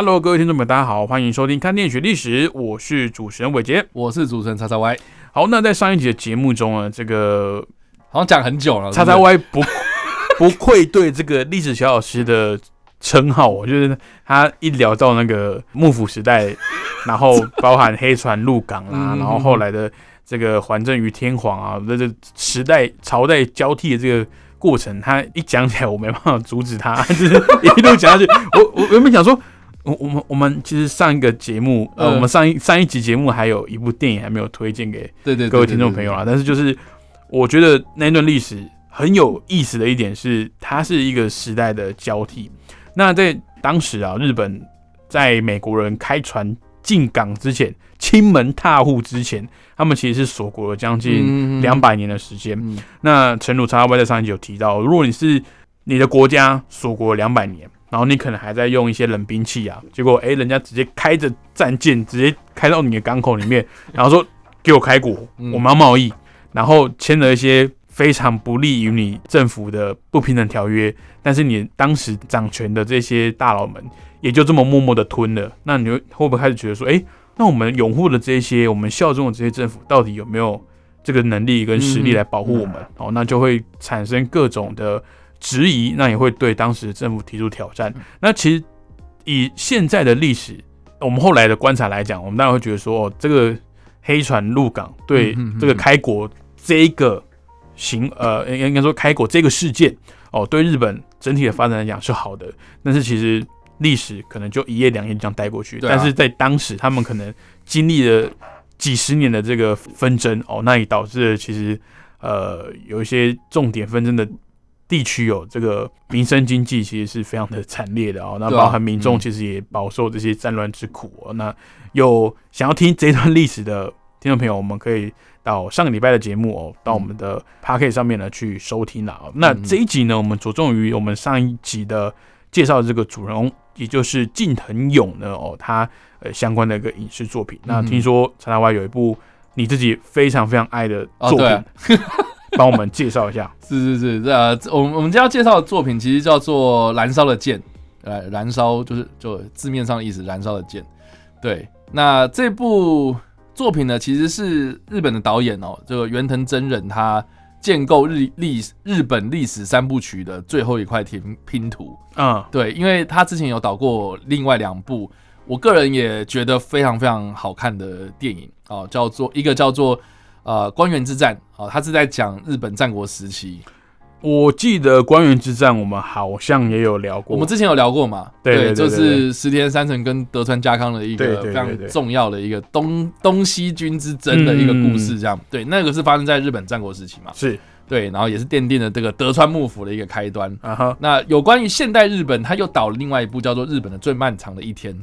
Hello，各位听众们，大家好，欢迎收听《看电影学历史》，我是主持人伟杰。我是主持人叉叉 Y，好，那在上一集的节目中啊，这个好像讲很久了。叉叉 Y 不 不愧对这个历史小老师的称号，我觉得他一聊到那个幕府时代，然后包含黑船入港啦，嗯然后后来的这个还政于天皇啊，这这时代朝代交替的这个过程，他一讲起来，我没办法阻止他，就是一路讲下去。我我原本想说。我我们我们其实上一个节目，呃，嗯我们上一上一集节目还有一部电影还没有推荐给对对对各位听众朋友啊，但是就是我觉得那段历史很有意思的一点是，它是一个时代的交替。那在当时啊，日本在美国人开船进港之前，亲门踏户之前，他们其实是锁国了将近嗯两百年的时间。嗯那陈鲁叉 Y 在上一集有提到，如果你是你的国家锁国两百年，然后你可能还在用一些冷兵器啊，结果诶、人家直接开着战舰直接开到你的港口里面，然后说给我开国，嗯。我们要贸易，然后签了一些非常不利于你政府的不平等条约，但是你当时掌权的这些大佬们也就这么默默的吞了，那你会会不会开始觉得说，诶、那我们拥护的这些，我们效忠的这些政府，到底有没有这个能力跟实力来保护我们？哦，那就会产生各种的质疑，那也会对当时的政府提出挑战。那其实以现在的历史，我们后来的观察来讲，我们当然会觉得说，哦，这个黑船入港对这个开国这一个行呃，应该应该说开国这个事件，哦，对日本整体的发展来讲是好的，但是其实历史可能就一夜两夜这样带过去，啊但是在当时他们可能经历了几十年的这个纷争，哦，那也导致了其实呃有一些重点纷争的。地区有这个民生经济其实是非常的惨烈的哦，那包含民众嗯其实也饱受这些战乱之苦哦。那有想要听这段历史的听众朋友，我们可以到上个礼拜的节目哦，到我们的 p a c k e t 上面呢去收听啦、哦。那嗯这一集呢，我们着重于我们上一集的介绍的这个主人翁，也就是近藤勇呢哦，他呃相关的一个影视作品。那嗯听说查大外有一部你自己非常非常爱的哦作品，帮我们介绍一下。是 是是，这呃，我们我们今天要介绍的作品其实叫做《燃烧的剑》，呃，燃烧就是就字面上的意思，燃烧的剑。对，那这部作品呢，其实是日本的导演哦，这个远藤真人他建构日历日本历史三部曲的最后一块拼拼图。嗯，对，因为他之前有导过另外两部，我个人也觉得非常非常好看的电影哦，叫做一个叫做呃《官员之战》哦，他是在讲日本战国时期。我记得官员之战我们好像也有聊过，我们之前有聊过嘛？对就是石田三成跟德川家康的一个非常重要的一个东东西军之争的一个故事，这样、对，那个是发生在日本战国时期嘛？是对，然后也是奠定了这个德川幕府的一个开端。啊哈，那有关于现代日本，他又导了另外一部叫做《日本的最漫长的一天》，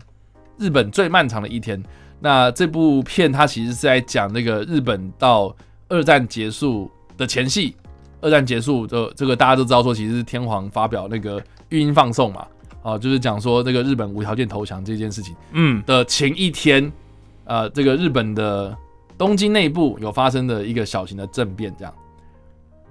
日本最漫长的一天。那这部片它其实是在讲那个日本到二战结束的前戏，二战结束的这个大家都知道说，其实是天皇发表那个育婴放送嘛，啊，就是讲说这个日本无条件投降这件事情。嗯。的前一天，呃，这个日本的东京内部有发生的一个小型的政变，这样。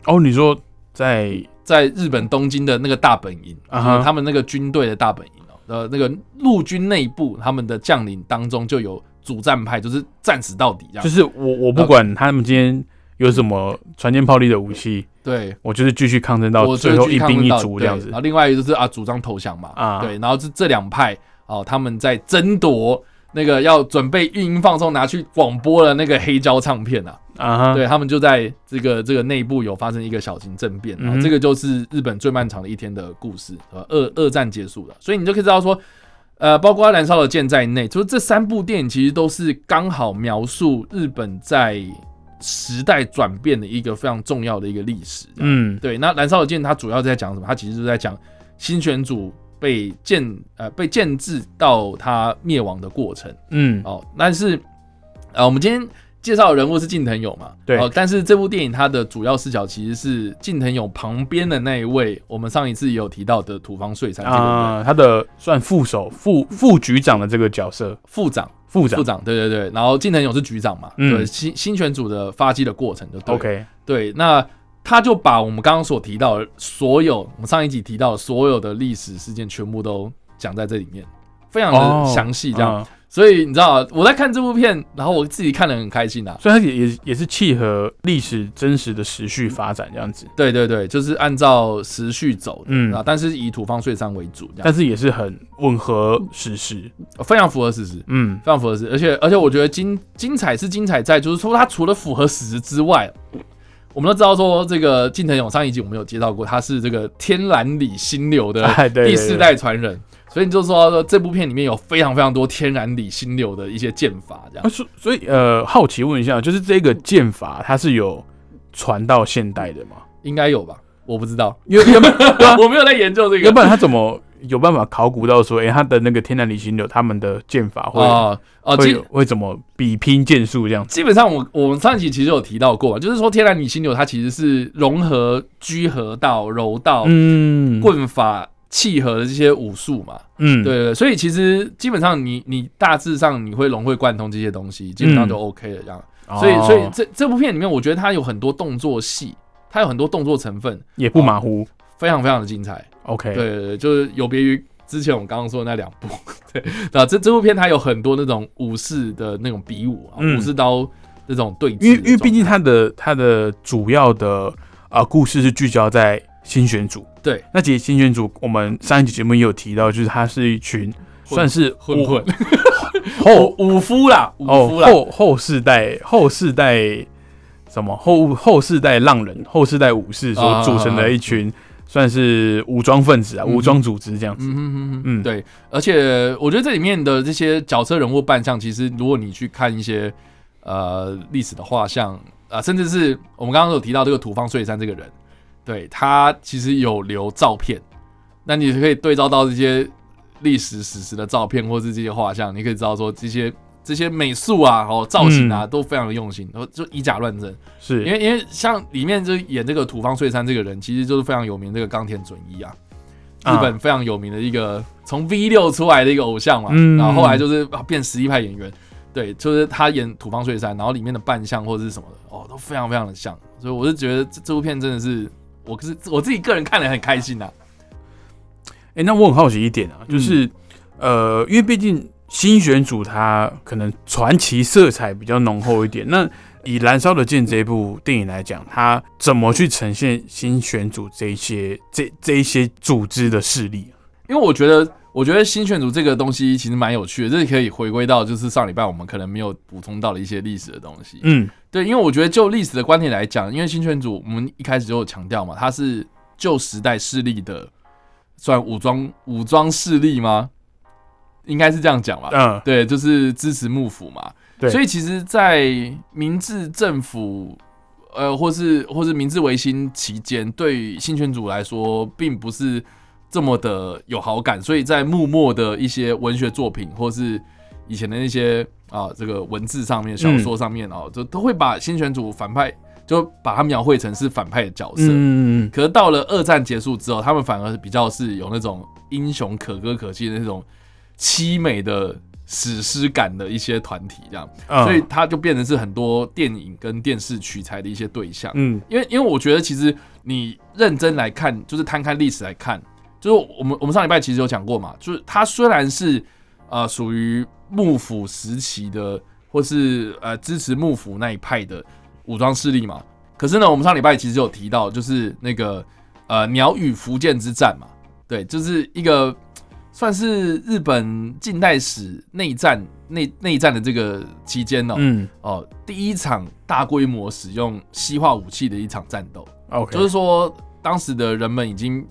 哦，你说在在日本东京的那个大本营，他们那个军队的大本营哦，呃，那个陆军内部他们的将领当中就有主战派，就是战死到底这样。就是我我不管他们今天有什么船舰炮利的武器，对，我就是继续抗争到我最后一兵一卒这样子。然后另外一个就是啊，主张投降嘛，啊。对，然后这这两派哦，他们在争夺那个要准备运营放送拿去广播的那个黑胶唱片啊，啊哈，对他们就在这个这个内部有发生一个小型政变，然后这个就是日本最漫长的一天的故事，呃，二二战结束了，所以你就可以知道说，呃，包括《燃烧的剑》在内，就是这三部电影其实都是刚好描述日本在时代转变的一个非常重要的一个历史。嗯，嗯对。那《燃烧的剑》它主要在讲什么？它其实就是在讲新选组被建呃被建制到它灭亡的过程嗯，哦。但是呃，我们今天介绍的人物是近藤勇嘛，对。哦，但是这部电影它的主要视角其实是近藤勇旁边的那一位，我们上一次也有提到的土方岁三啊，他的算副手副副局长的这个角色，副长。副长。副长，对对对，然后近藤勇是局长嘛，嗯。对新新选组的发迹的过程就对 OK，对，那他就把我们刚刚所提到的所有，我们上一集提到的所有的历史事件全部都讲在这里面，非常哦的详细，这样。嗯所以你知道，我在看这部片，然后我自己看得很开心啊。所以它也也也是契合历史真实的时序发展这样子，对对对，就是按照时序走的，嗯。啊，但是以土方岁三为主，但是也是很吻合史实，非常符合史实。嗯，非常符合史实，而且而且我觉得精精彩是精彩在，就是说它除了符合史实之外，我们都知道说这个近藤勇上一集我们有介绍过，他是这个天蓝里心流的 第四代传人，所以你就说说这部片里面有非常非常多天然理心流的一些剑法，这样啊，所所以呃，好奇问一下，就是这个剑法它是有传到现代的吗？应该有吧？我不知道，要要不然对啊，我没有在研究这个要不。然他怎么有办法考古到说，哎、他的那个天然理心流他们的剑法会、哦哦，会会怎么比拼剑术这样子？基本上我我们上一集其实有提到过，就是说天然理心流它其实是融合居合道、柔道、嗯，棍法、契合的这些武术嘛。嗯，对对对，所以其实基本上你你大致上你会融会贯通这些东西，基本上就 OK 了这样。哦，所以所以这这部片里面，我觉得它有很多动作戏，它有很多动作成分，也不马虎。非常非常的精彩。OK，对对对，就是有别于之前我们刚刚说的那两部。对，啊，这这部片它有很多那种武士的那种比武啊，嗯武士刀那种对峙的因为因为毕竟它的它的主要的啊、故事是聚焦在新选组。对，那其实新选组我们上一集节目也有提到，就是他是一群算是混混。后武夫啦，武哦夫啦，后后世代后世代什么后后世代浪人后世代武士所组成的一群算是武装分子啊，嗯武装组织这样子。嗯。对，而且我觉得这里面的这些角色人物扮相，其实如果你去看一些呃历史的画像啊、甚至是我们刚刚有提到这个土方岁三这个人，对他其实有留照片，那你可以对照到这些历史史实的照片，或是这些画像，你可以知道说这些这些美术啊、哦造型啊、都非常的用心，然后就以假乱真。是。因为因为像里面就演这个土方岁三这个人，其实就是非常有名这个冈田准一啊，日啊本非常有名的一个从 V 六出来的一个偶像嘛，嗯。然后后来就是啊变实力派演员，对，就是他演土方岁三，然后里面的扮相或者是什么的，哦，都非常非常的像，所以我是觉得这这部片真的是我是我自己个人看了很开心呐、哎、那我很好奇一点啊，嗯就是、呃，因为毕竟新选组它可能传奇色彩比较浓厚一点。那以《燃烧的剑》这部电影来讲，它怎么去呈现新选组这一些这这一些组织的势力？因为我觉得，我觉得新选组这个东西其实蛮有趣的，这是可以回归到就是上礼拜我们可能没有补充到的一些历史的东西。嗯对，因为我觉得就历史的观点来讲，因为新选组我们一开始就有强调嘛，它是旧时代势力的，算武装武装势力吗？应该是这样讲吧。嗯，对，就是支持幕府嘛。对所以其实，在明治政府，呃，或是或是明治维新期间，对于新选组来说，并不是这么的有好感。所以在幕末的一些文学作品，或是以前的那些啊，这个文字上面、小说上面哦，就都会把新选组反派，就把它描绘成是反派的角色。嗯，可是到了二战结束之后，他们反而比较是有那种英雄可歌可泣的那种凄美的史诗感的一些团体，这样，嗯所以它就变成是很多电影跟电视取材的一些对象。嗯因为因为我觉得其实你认真来看，就是摊开历史来看，就是我们我们上礼拜其实有讲过嘛，就是它虽然是呃属于幕府时期的，或是呃支持幕府那一派的武装势力嘛，可是呢，我们上礼拜其实有提到，就是那个呃鸟羽福建之战嘛，对，就是一个算是日本近代史内战内内战的这个期间呢、嗯。哦，第一场大规模使用西化武器的一场战斗，，OK，就是说当时的人们已经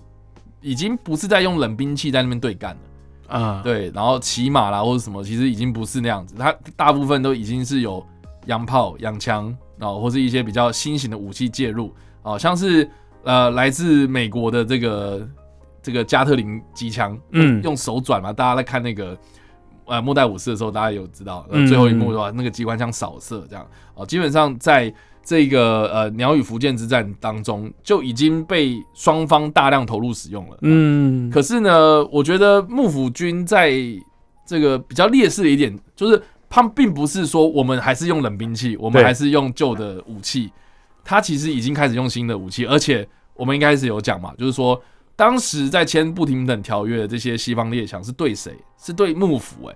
已经不是在用冷兵器在那边对干了，啊，对，然后骑马啦或者什么，其实已经不是那样子，它大部分都已经是有洋炮、洋枪，然后或是一些比较新型的武器介入，哦，像是呃来自美国的这个这个加特林机枪，嗯。用手转嘛，大家在看那个呃末代武士的时候，大家有知道，最后一幕的话，那个机关枪扫射这样。哦，基本上在这个呃鸟与福建之战当中就已经被双方大量投入使用了。嗯，可是呢，我觉得幕府军在这个比较劣势的一点，就是他们并不是说我们还是用冷兵器，我们还是用旧的武器，他其实已经开始用新的武器，而且我们一开始有讲嘛，就是说当时在签不平等条约的这些西方列强是对谁？是对幕府哎、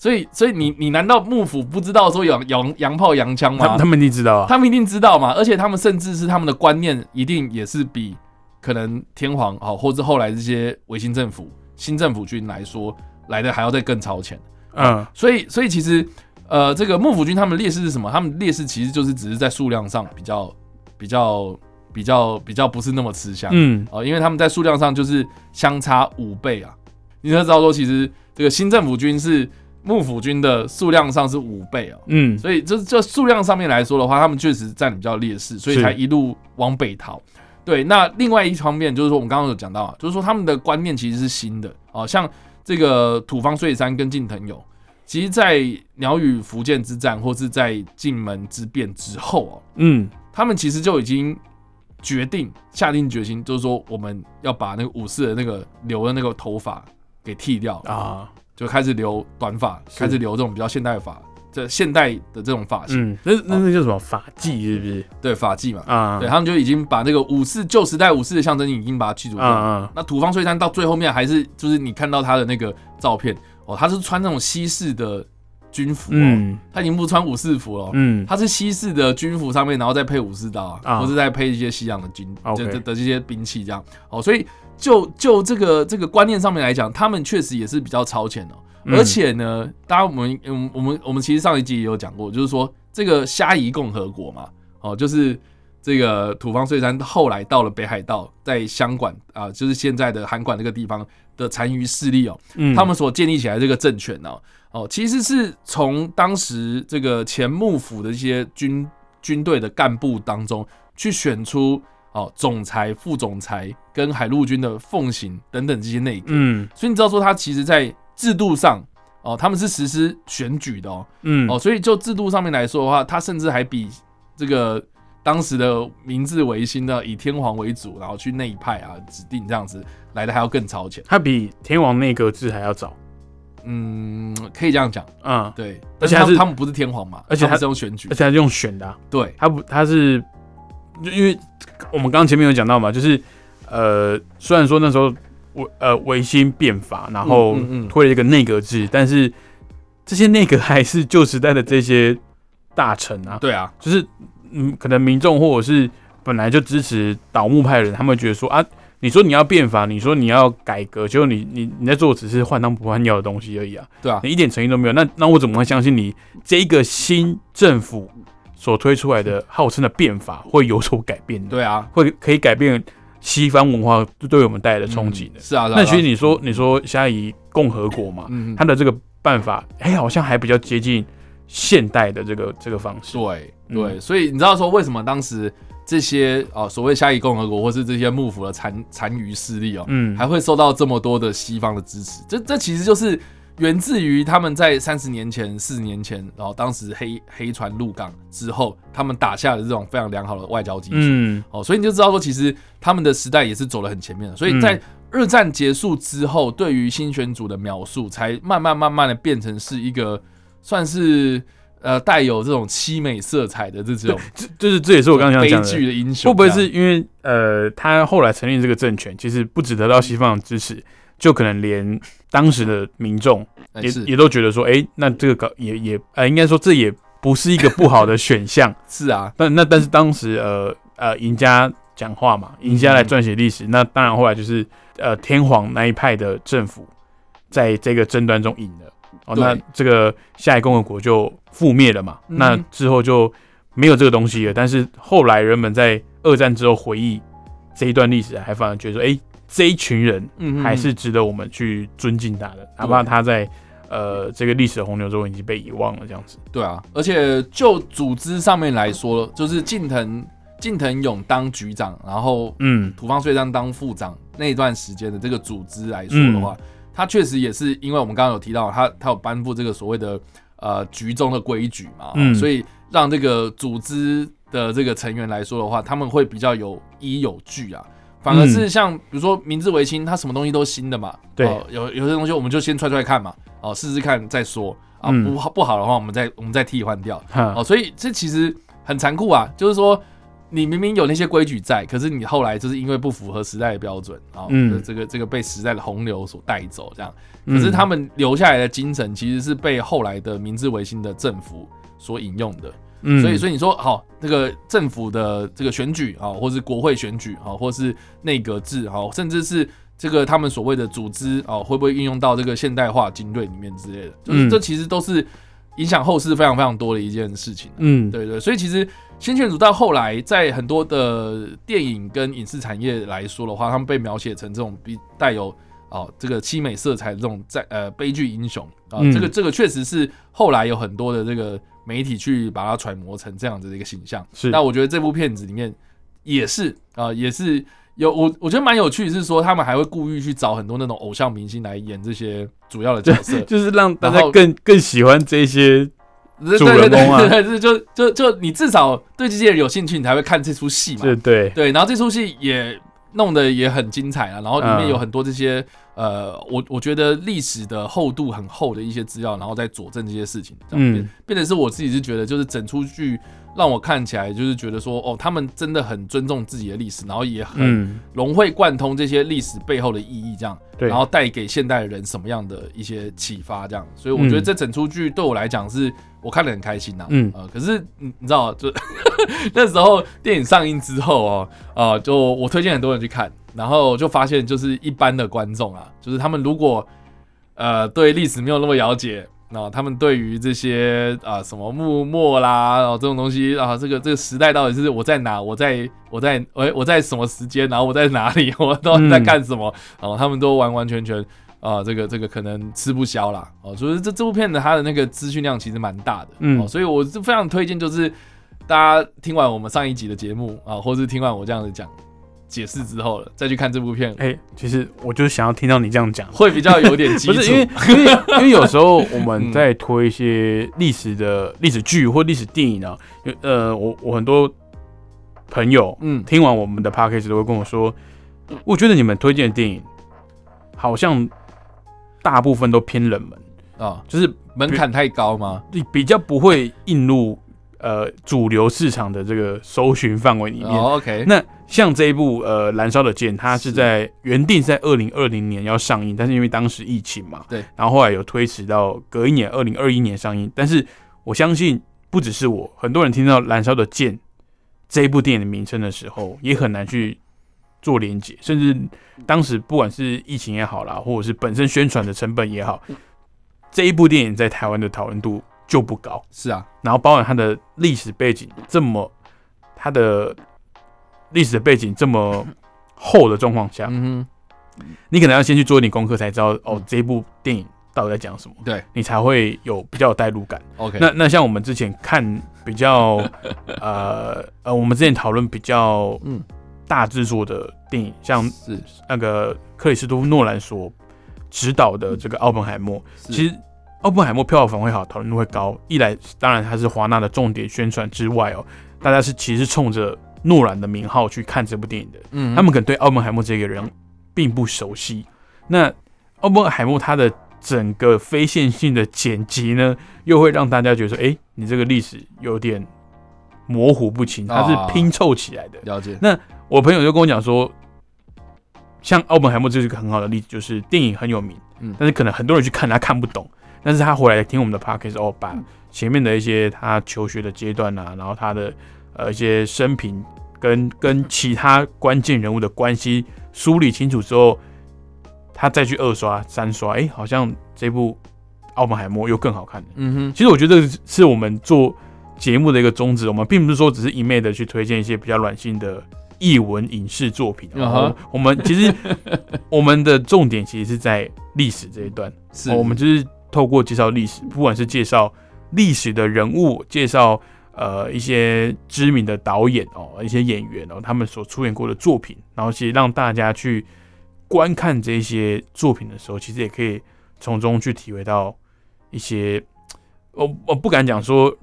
所以所以你你难道幕府不知道说有洋洋炮洋枪吗？他他们一定知道啊，他们一定知道嘛，而且他们甚至是他们的观念一定也是比可能天皇好，或者后来这些维新政府、新政府军来说来的还要再更超前。嗯所以，所以其实呃，这个幕府军他们劣势是什么？他们劣势其实就是只是在数量上比较、比较、比较、比较不是那么吃香。嗯哦，因为他们在数量上就是相差五倍啊。你要知道说，其实这个新政府军是幕府军的数量上是五倍哦。嗯。所以这这数量上面来说的话，他们确实占比较劣势，所以才一路往北逃。对，那另外一方面就是说，我们刚刚有讲到啊，就是说他们的观念其实是新的。啊，像这个土方岁三跟近藤勇，其实，在鸟羽福建之战或是在晋门之变之后哦，嗯。他们其实就已经决定下定决心，就是说我们要把那个武士的那个留的那个头发给剃掉啊，就开始留短发，是。开始留这种比较现代发，这现代的这种发型，嗯，那那那叫什么法髻是不是？对发髻嘛，啊？对他们就已经把那个武士旧时代武士的象征已经把它去除掉。啊啊。那土方岁三到最后面还是就是你看到他的那个照片哦，他是穿那种西式的军服哦，嗯。他已经不穿武士服了哦。嗯。他是西式的军服上面，然后再配武士刀啊，啊或是再配一些西洋的军这的这些兵器这样。哦，所以就就这个这个观念上面来讲，他们确实也是比较超前的哦、嗯。而且呢，大家我们嗯我们我们其实上一集也有讲过，就是说这个虾夷共和国嘛，哦，就是这个土方岁山后来到了北海道，在香馆啊、就是现在的函馆这个地方的残余势力哦，嗯，他们所建立起来这个政权呢、哦，其实是从当时这个前幕府的一些军军队的干部当中去选出哦总裁、副总裁跟海陆军的奉行等等这些内阁，嗯。所以你知道说他其实在制度上哦，他们是实施选举的哦，嗯。哦，所以就制度上面来说的话，他甚至还比这个当时的明治维新的以天皇为主，然后去内派啊指定这样子来的还要更超前。他比天皇内阁制还要早。嗯，可以这样讲，嗯，对。而且他是他们他们不是天皇嘛，而且他他是用选举。而，且他是用选的啊，对，他不他是就因为我们刚刚前面有讲到嘛，就是呃，虽然说那时候维呃维新变法，然后推了一个内阁制，但是这些内阁还是旧时代的这些大臣啊，对啊，就是嗯，可能民众或者是本来就支持倒幕派的人，他们觉得说啊，你说你要变法，你说你要改革，结果你你你在做只是换汤不换药的东西而已啊，对啊，你一点诚意都没有，那那我怎么会相信你这一个新政府所推出来的号称的变法会有所改变的？对啊，会可以改变西方文化对我们带来的冲击的？嗯是啊，那其实你说你说下以共和国嘛，嗯，它的这个办法，哎、好像还比较接近现代的这个这个方式。对嗯对，所以你知道说为什么当时这些啊所谓下夷共和国或是这些幕府的残残余势力哦，嗯，还会受到这么多的西方的支持？这这其实就是源自于他们在三十年前、四十年前，然后当时黑黑船入港之后，他们打下了这种非常良好的外交基础。嗯哦，所以你就知道说，其实他们的时代也是走了很前面的。所以在二战结束之后，对于新选组的描述，才慢慢慢慢的变成是一个算是呃带有这种凄美色彩的这种这就是这也是我刚刚讲的。剧的英雄。会不会是因为呃，他后来成立这个政权，其实不只得到西方的支持，就可能连当时的民众也也都觉得说，哎、那这个搞也也呃，应该说这也不是一个不好的选项。是啊，但那但是当时呃呃赢家讲话嘛，赢家来撰写历史，那当然后来就是呃天皇那一派的政府在这个争端中赢了，哦，那这个下一共和国就覆灭了嘛，嗯。那之后就没有这个东西了。但是后来人们在二战之后回忆这一段历史，还反而觉得说，哎、这一群人嗯还是值得我们去尊敬他的，哪怕他在呃这个历史的洪流中已经被遗忘了这样子。对啊，而且就组织上面来说，就是近藤近藤勇当局长，然后嗯。土方岁三当副长那一段时间的这个组织来说的话，他确实也是因为我们刚刚有提到，他他有颁布这个所谓的呃局中的规矩嘛，嗯。所以让这个组织的这个成员来说的话，他们会比较有依有据啊。反而是像比如说明治维新，它什么东西都新的嘛，对。哦有有些东西我们就先揣揣看嘛，哦，试试看再说。啊，嗯。不好不好的话，我们再我们再替换掉。哈。哦，所以这其实很残酷啊，就是说你明明有那些规矩在，可是你后来就是因为不符合时代的标准啊，嗯。这个这个被时代的洪流所带走，这样。嗯。可是他们留下来的精神，其实是被后来的明治维新的政府所引用的。嗯所以，所以你说好，这个政府的这个选举啊，或是国会选举啊，或是内阁制啊，甚至是这个他们所谓的组织啊，会不会运用到这个现代化军队里面之类的？就是嗯这其实都是影响后世非常非常多的一件事情。嗯对对，所以其实新选组到后来，在很多的电影跟影视产业来说的话，他们被描写成这种比带有哦这个凄美色彩的这种在呃悲剧英雄啊、嗯这个这个确实是后来有很多的这个媒体去把它揣摩成这样子的一个形象。是那我觉得这部片子里面也是啊、也是有我我觉得蛮有趣，是说他们还会故意去找很多那种偶像明星来演这些主要的角色。就是让大家更更喜欢这些主人公啊对对，就就就你至少对这些人有兴趣，你才会看这出戏嘛。对对对，然后这出戏也弄得也很精彩啊，然后里面嗯有很多这些、呃，我我觉得历史的厚度很厚的一些资料，然后再佐证这些事情，这样变、嗯。变得是我自己是觉得，就是整出剧让我看起来就是觉得说，哦，他们真的很尊重自己的历史，然后也很嗯。融会贯通这些历史背后的意义，这样，对。然后带给现代人什么样的一些启发，这样，所以我觉得嗯。这整出剧对我来讲是我看得很开心呐、嗯。呃，可是你你知道，就那时候电影上映之后哦，呃，就我推荐很多人去看，然后就发现就是一般的观众啊，就是他们如果呃对历史没有那么了解。那、他们对于这些啊、什么幕末啦，然后这种东西啊，这个这个时代到底是我在哪，我在我在我我在什么时间，然后我在哪里，我到底在干什么？然后他们都完完全全啊、这个这个可能吃不消啦。哦，所以这这部片的它的那个资讯量其实蛮大的，嗯哦，所以我是非常推荐，就是大家听完我们上一集的节目啊，或是听完我这样子讲解释之后了，再去看这部片，哎、其实我就是想要听到你这样讲，会比较有点基础。不是因为 因为因为有时候我们嗯在推一些历史的历史剧或历史电影啊、呃，我我很多朋友嗯。听完我们的 podcast 都会跟我说，我觉得你们推荐的电影好像大部分都偏冷门，啊，就是门槛太高吗？比比较不会映入呃主流市场的这个搜寻范围里面。哦，OK，那像这一部呃《燃烧的剑》，它是是在原定在二零二零年要上映，但是因为当时疫情嘛，对，然后后来有推迟到隔一年二零二一年上映。但是我相信不只是我，很多人听到《燃烧的剑》这一部电影的名称的时候，也很难去做连接，甚至当时不管是疫情也好啦，或者是本身宣传的成本也好，这一部电影在台湾的讨论度就不高。是啊，然后包含它的历史背景这么，它的历史的背景这么厚的状况下，嗯你可能要先去做一点功课，才知道哦嗯。这一部电影到底在讲什么，对。你才会有比较有代入感。，OK，那那像我们之前看比较 呃呃，我们之前讨论比较嗯。大制作的电影，像是。那个克里斯多夫诺兰所指导的这个《奥本海默》，其实奥本海默票房会好，讨论度会高。一来，当然它是华纳的重点宣传之外哦，大家是其实冲着诺兰的名号去看这部电影的。嗯他们可能对奥本海默这个人并不熟悉。那奥本海默他的整个非线性的剪辑呢，又会让大家觉得说，哎、你这个历史有点模糊不清，它啊是拼凑起来的。了解，那我朋友就跟我讲说，像奥本海默就是一个很好的例子，就是电影很有名，嗯但是可能很多人去看他看不懂，但是他回来听我们的 podcast 哦，把前面的一些他求学的阶段啊，然后他的呃一些生平跟跟其他关键人物的关系梳理清楚之后，他再去二刷、三刷，哎、好像这部奥本海默又更好看了。嗯哼，其实我觉得是我们做节目的一个宗旨，我们并不是说只是一昧的去推荐一些比较软性的译文影视作品，嗯哼然后我们其实我们的重点其实是在历史这一段，是。哦我们就是透过介绍历史，不管是介绍历史的人物，介绍呃一些知名的导演哦，一些演员哦，他们所出演过的作品，然后其实让大家去观看这些作品的时候，其实也可以从中去体会到一些，我我不敢讲说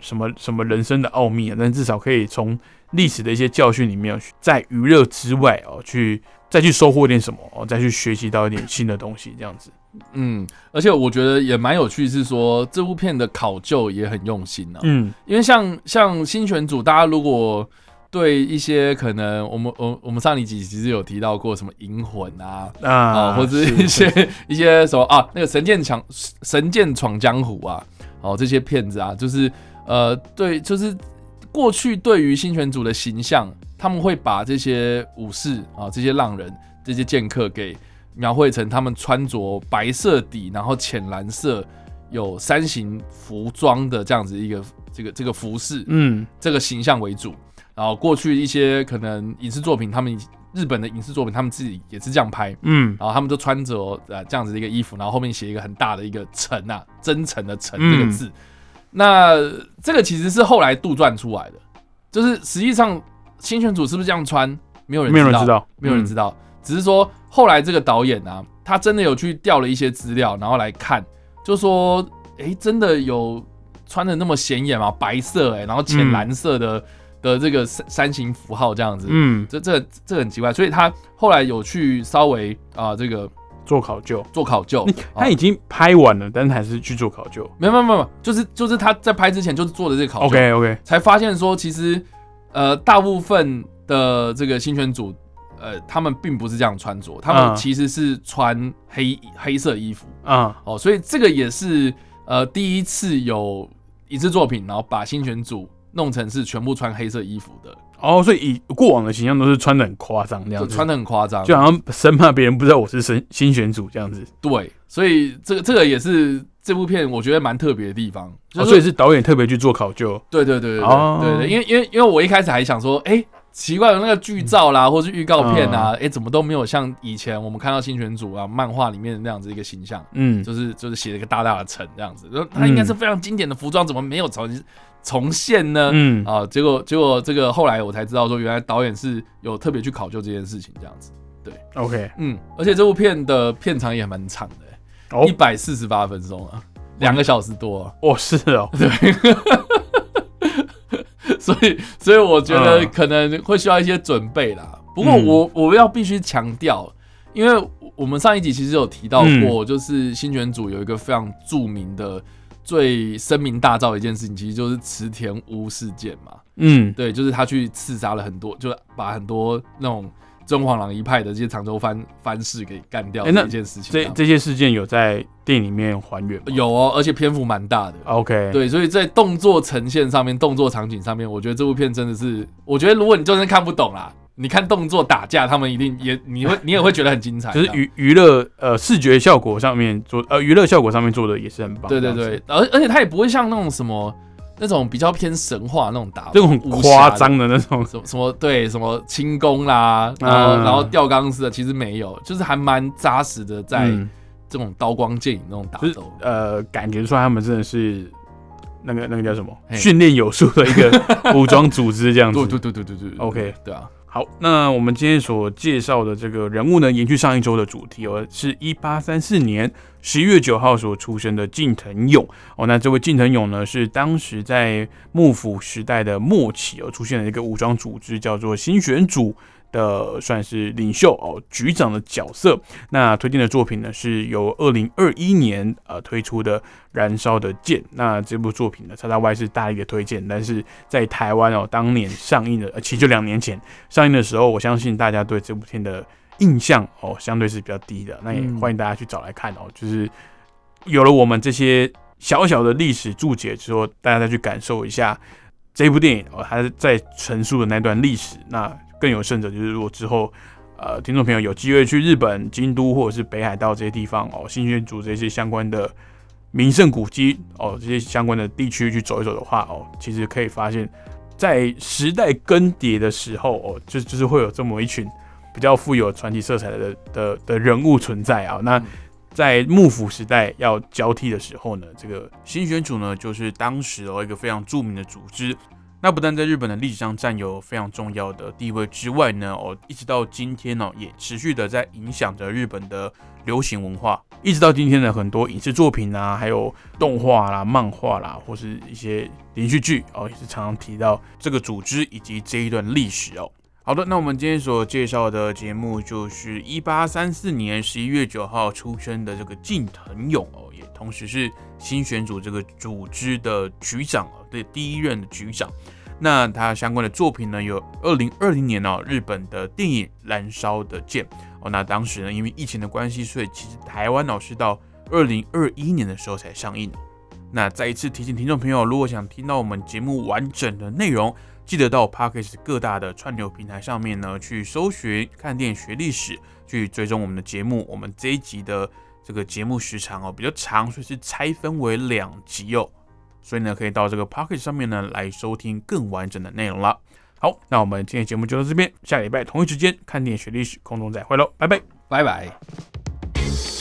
什么什么人生的奥秘啊，但至少可以从历史的一些教训里面，在娱乐之外哦，去再去收获点什么哦，再去学习到一点新的东西，这样子。嗯，而且我觉得也蛮有趣，是说这部片的考究也很用心呢、嗯。因为像像新选组，大家如果对一些可能我们我我们上一集其实有提到过什么银魂啊啊，啊，或者是一些 一些什么啊，那个神剑闯神剑闯江湖啊，哦这些片子啊，就是呃对，就是过去对于新选组的形象，他们会把这些武士啊、这些浪人、这些剑客给描绘成他们穿着白色底，然后浅蓝色有三型服装的这样子一个这个这个服饰，嗯。这个形象为主。然后过去一些可能影视作品，他们日本的影视作品，他们自己也是这样拍，嗯。然后他们就穿着呃这样子的一个衣服，然后后面写一个很大的一个“诚”啊，真诚的“诚”这个字。那这个其实是后来杜撰出来的，就是实际上新选组是不是这样穿，没有人没有人知道，嗯没有人知道，只是说后来这个导演啊，他真的有去调了一些资料，然后来看，就说，诶，真的有穿的那么显眼吗？白色诶，然后浅嗯。蓝色的、的这个三三形符号这样子，嗯，这这这很奇怪，所以他后来有去稍微啊、这个做考究，做考究，啊。他已经拍完了，但是还是去做考究。没有没有没有，就是就是他在拍之前就是做的这个考究 OK OK，才发现说，其实呃，大部分的这个新选组，呃，他们并不是这样穿着，他们嗯。其实是穿黑黑色衣服啊，哦，所以这个也是呃第一次有影视作品，然后把新选组弄成是全部穿黑色衣服的，哦，所以以过往的形象都是穿的很夸张这样子，穿的很夸张，就好像生怕别人不知道我是新新选组这样子。对，所以这个这个也是这部片我觉得蛮特别的地方，就哦，所以是导演特别去做考究。对对对对对、哦。对对，因为因为因为我一开始还想说，哎、奇怪，有那个剧照啦，或是预告片啊，嗯哎、怎么都没有像以前我们看到新选组啊漫画里面的那样子一个形象，嗯，就是就是写了一个大大的城这样子，然后它应该是非常经典的服装，怎么没有重重现呢？嗯，啊，结果结果这个后来我才知道说，原来导演是有特别去考究这件事情这样子，对。OK，嗯，而且这部片的片长也蛮长的、哦。一百四十八分钟啊，两个小时多、啊。哦是哦，所以，所以我觉得嗯可能会需要一些准备啦。不过嗯我我要必须强调，因为我们上一集其实有提到过，就是新选组有一个非常著名的、最声名大噪的一件事情，其实就是池田屋事件嘛。嗯，对，就是他去刺杀了很多，就把很多那种甄嬛郎一派的这些常州藩藩士给干掉的一件事情。这这些事件有在电影里面还原吗？有哦，而且篇幅蛮大的。OK，，对，所以在动作呈现上面、动作场景上面，我觉得这部片真的是，我觉得如果你就算看不懂啦，你看动作打架，他们一定也你会你也会觉得很精彩。就是娱娱乐呃视觉效果上面做呃娱乐效果上面做的也是很棒。对对对，而而且他也不会像那种什么那种比较偏神话那种打那种夸张的那种，什么什么对什么轻功啦，然后、嗯。然后吊钢丝的，其实没有，就是还蛮扎实的，在嗯。这种刀光剑影那种打就是斗。呃，感觉出来他们真的是那个那个叫什么？训练有素的一个武装组织这样子。对对对对对对 OK 对啊，好，那我们今天所介绍的这个人物呢，延续上一周的主题哦，是一八三四年十一月九号所出生的近藤勇哦。那这位近藤勇呢，是当时在幕府时代的末期而，出现了一个武装组织，叫做新选组。的算是领袖哦，局长的角色。那推荐的作品呢，是由二零二一年呃推出的《燃烧的剑》。那这部作品呢，叉叉 Y 是大力的推荐，但是在台湾哦，当年上映的，呃，其实就两年前上映的时候，我相信大家对这部片的印象哦，相对是比较低的。那也嗯欢迎大家去找来看哦，就是有了我们这些小小的历史注解之后，大家再去感受一下这部电影哦，它在陈述的那段历史。那更有甚者，就是如果之后呃听众朋友有机会去日本京都或者是北海道这些地方哦，新选组这些相关的名胜古迹哦，这些相关的地区去走一走的话哦，其实可以发现，在时代更迭的时候哦，就就是会有这么一群比较富有传奇色彩的的的人物存在啊。那在幕府时代要交替的时候呢，这个新选组呢，就是当时哦一个非常著名的组织。那不但在日本的历史上占有非常重要的地位之外呢，哦，一直到今天呢，也持续的在影响着日本的流行文化。一直到今天的很多影视作品啊，还有动画啦、漫画啦，或是一些连续剧哦，也是常常提到这个组织以及这一段历史哦。好的，那我们今天所介绍的节目就是一八三四年十一月九号出生的这个近藤勇哦，也同时是新选组这个组织的局长哦，对，第一任的局长。那他相关的作品呢，有二零二零年哦，日本的电影《燃烧的剑》哦，那当时呢，因为疫情的关系，所以其实台湾哦是到二零二一年的时候才上映。那再一次提醒听众朋友，如果想听到我们节目完整的内容，记得到 Parkes 各大的串流平台上面呢，去搜寻看电影学历史，去追踪我们的节目。我们这一集的这个节目时长哦比较长，所以是拆分为两集哦，所以呢可以到这个 Pocket 上面呢来收听更完整的内容了。好，那我们今天节目就到这边，下礼拜同一时间看电影学历史空中再会喽，拜拜，拜拜。